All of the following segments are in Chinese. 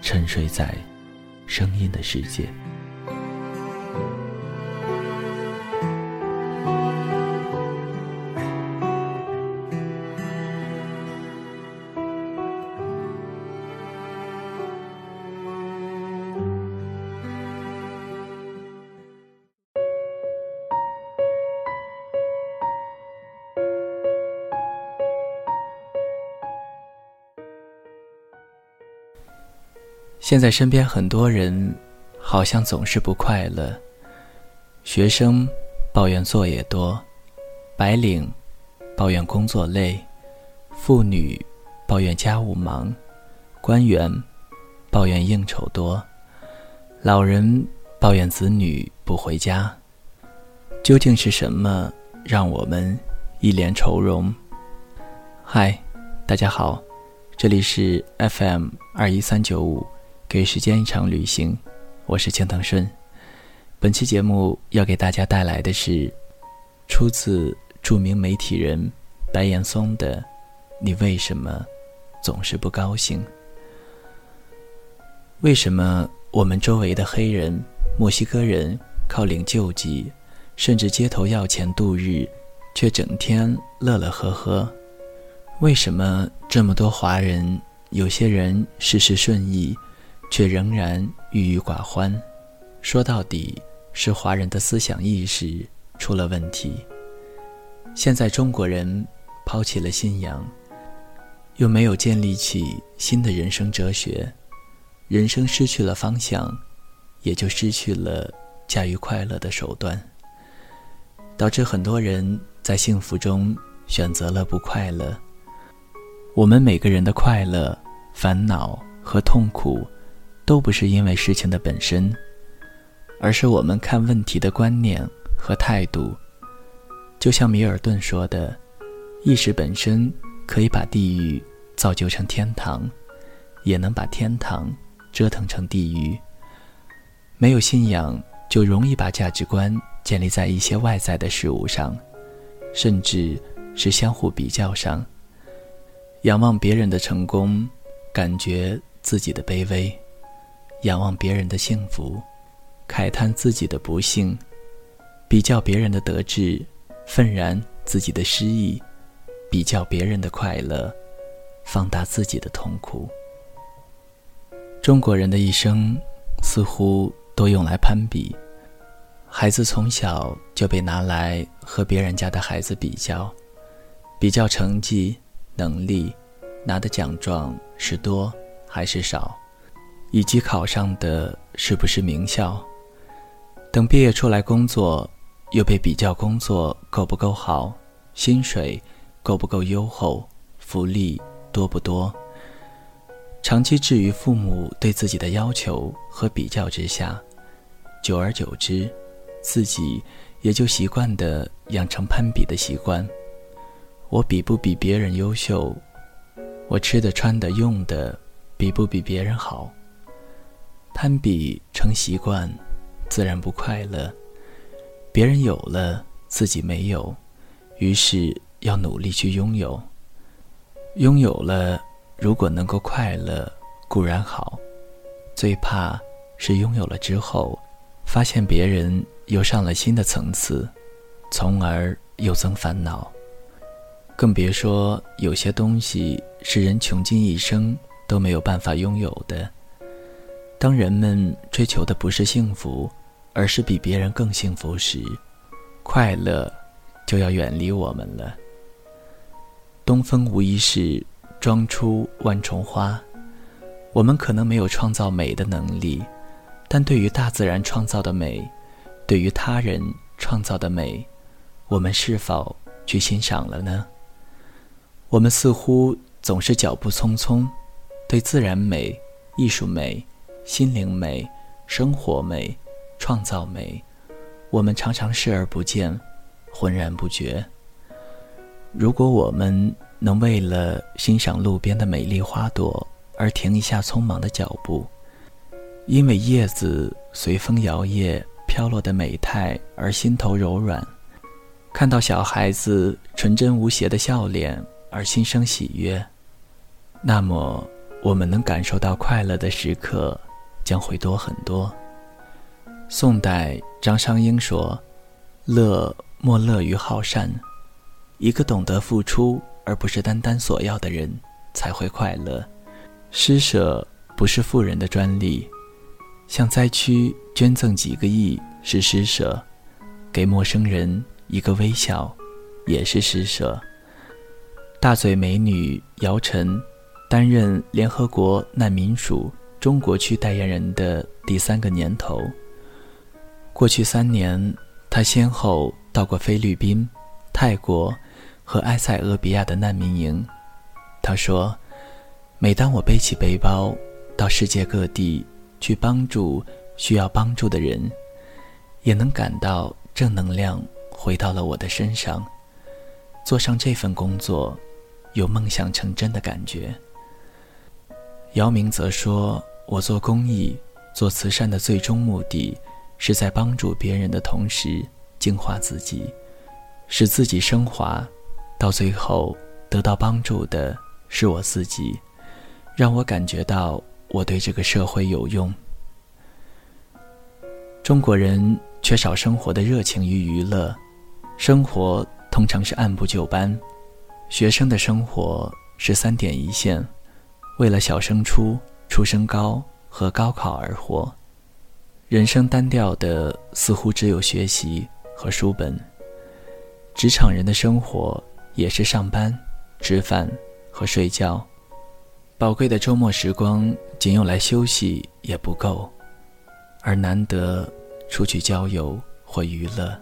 沉睡在声音的世界。现在身边很多人，好像总是不快乐。学生抱怨作业多，白领抱怨工作累，妇女抱怨家务忙，官员抱怨应酬多，老人抱怨子女不回家。究竟是什么让我们一脸愁容？嗨，大家好，这里是 FM 二一三九五。给时间一场旅行，我是青藤顺。本期节目要给大家带来的是出自著名媒体人白岩松的《你为什么总是不高兴？为什么我们周围的黑人、墨西哥人靠领救济，甚至街头要钱度日，却整天乐乐呵呵？为什么这么多华人，有些人事事顺意？却仍然郁郁寡欢，说到底是华人的思想意识出了问题。现在中国人抛弃了信仰，又没有建立起新的人生哲学，人生失去了方向，也就失去了驾驭快乐的手段，导致很多人在幸福中选择了不快乐。我们每个人的快乐、烦恼和痛苦。都不是因为事情的本身，而是我们看问题的观念和态度。就像米尔顿说的：“意识本身可以把地狱造就成天堂，也能把天堂折腾成地狱。”没有信仰，就容易把价值观建立在一些外在的事物上，甚至是相互比较上。仰望别人的成功，感觉自己的卑微。仰望别人的幸福，慨叹自己的不幸；比较别人的得志，愤然自己的失意；比较别人的快乐，放大自己的痛苦。中国人的一生似乎都用来攀比，孩子从小就被拿来和别人家的孩子比较，比较成绩、能力，拿的奖状是多还是少。以及考上的是不是名校？等毕业出来工作，又被比较工作够不够好，薪水够不够优厚，福利多不多？长期置于父母对自己的要求和比较之下，久而久之，自己也就习惯的养成攀比的习惯。我比不比别人优秀？我吃的、穿的、用的，比不比别人好？攀比成习惯，自然不快乐。别人有了，自己没有，于是要努力去拥有。拥有了，如果能够快乐，固然好；最怕是拥有了之后，发现别人又上了新的层次，从而又增烦恼。更别说有些东西是人穷尽一生都没有办法拥有的。当人们追求的不是幸福，而是比别人更幸福时，快乐就要远离我们了。东风无疑是装出万重花。我们可能没有创造美的能力，但对于大自然创造的美，对于他人创造的美，我们是否去欣赏了呢？我们似乎总是脚步匆匆，对自然美、艺术美、心灵美、生活美、创造美，我们常常视而不见，浑然不觉。如果我们能为了欣赏路边的美丽花朵而停一下匆忙的脚步，因为叶子随风摇曳飘落的美态而心头柔软，看到小孩子纯真无邪的笑脸而心生喜悦，那么我们能感受到快乐的时刻将会多很多。宋代张商英说：“乐莫乐于好善。”一个懂得付出而不是单单索要的人，才会快乐。施舍不是富人的专利，向灾区捐赠几个亿是施舍，给陌生人一个微笑，也是施舍。大嘴美女姚晨，担任联合国难民署中国区代言人的第三个年头。过去三年，他先后到过菲律宾、泰国。和埃塞俄比亚的难民营，他说：“每当我背起背包到世界各地去帮助需要帮助的人，也能感到正能量回到了我的身上。做上这份工作，有梦想成真的感觉。”姚明则说：“我做公益、做慈善的最终目的，是在帮助别人的同时净化自己，使自己升华。”到最后，得到帮助的是我自己，让我感觉到我对这个社会有用。中国人缺少生活的热情与娱乐，生活通常是按部就班。学生的生活是三点一线，为了小升初、初升高和高考而活，人生单调的似乎只有学习和书本。职场人的生活。也是上班、吃饭和睡觉，宝贵的周末时光仅用来休息也不够，而难得出去郊游或娱乐。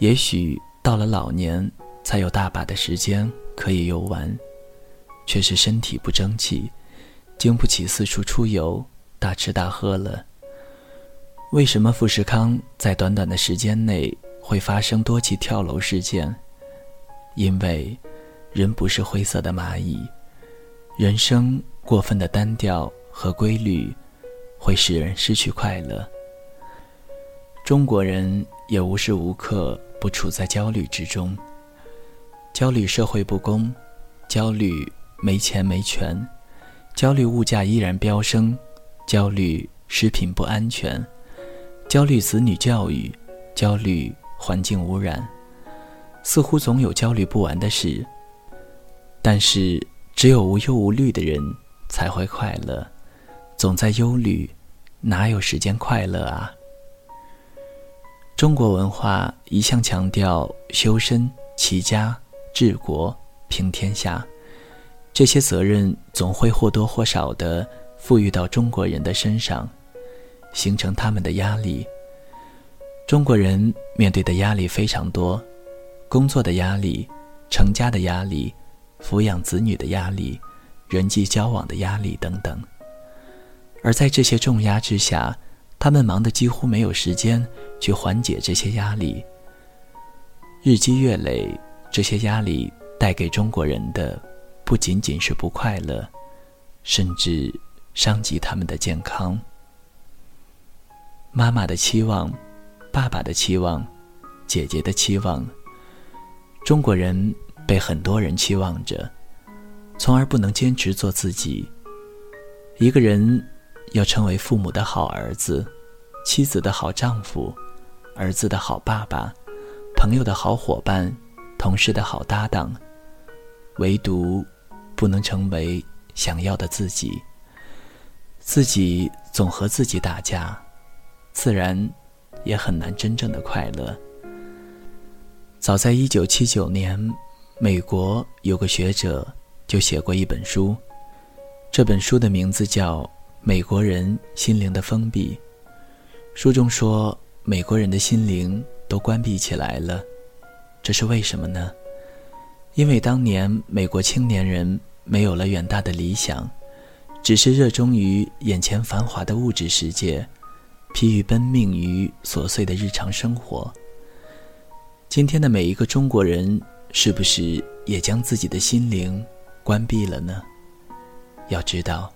也许到了老年才有大把的时间可以游玩，却是身体不争气，经不起四处出游、大吃大喝了。为什么富士康在短短的时间内会发生多起跳楼事件？因为，人不是灰色的蚂蚁，人生过分的单调和规律，会使人失去快乐。中国人也无时无刻不处在焦虑之中，焦虑社会不公，焦虑没钱没权，焦虑物价依然飙升，焦虑食品不安全，焦虑子女教育，焦虑环境污染。似乎总有焦虑不完的事，但是只有无忧无虑的人才会快乐。总在忧虑，哪有时间快乐啊？中国文化一向强调修身、齐家、治国、平天下，这些责任总会或多或少的赋予到中国人的身上，形成他们的压力。中国人面对的压力非常多。工作的压力，成家的压力，抚养子女的压力，人际交往的压力等等。而在这些重压之下，他们忙得几乎没有时间去缓解这些压力。日积月累，这些压力带给中国人的，不仅仅是不快乐，甚至伤及他们的健康。妈妈的期望，爸爸的期望，姐姐的期望。中国人被很多人期望着，从而不能坚持做自己。一个人要成为父母的好儿子、妻子的好丈夫、儿子的好爸爸、朋友的好伙伴、同事的好搭档，唯独不能成为想要的自己。自己总和自己打架，自然也很难真正的快乐。早在一九七九年，美国有个学者就写过一本书，这本书的名字叫《美国人心灵的封闭》。书中说，美国人的心灵都关闭起来了，这是为什么呢？因为当年美国青年人没有了远大的理想，只是热衷于眼前繁华的物质世界，疲于奔命于琐碎的日常生活。今天的每一个中国人，是不是也将自己的心灵关闭了呢？要知道，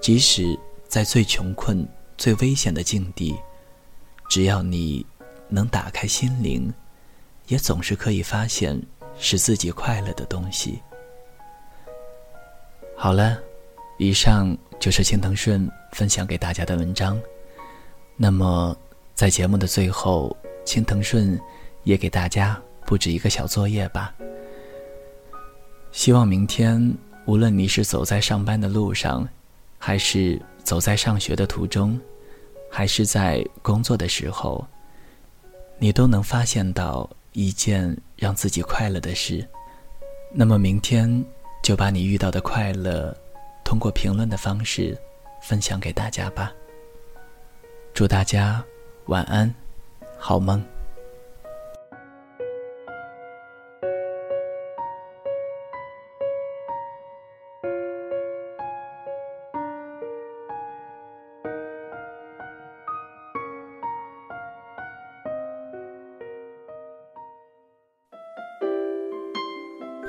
即使在最穷困、最危险的境地，只要你能打开心灵，也总是可以发现。使自己快乐的东西。好了，以上就是青藤顺分享给大家的文章。那么，在节目的最后，青藤顺也给大家布置一个小作业吧。希望明天，无论你是走在上班的路上，还是走在上学的途中，还是在工作的时候，你都能发现到。一件让自己快乐的事，那么明天就把你遇到的快乐，通过评论的方式分享给大家吧。祝大家晚安，好梦。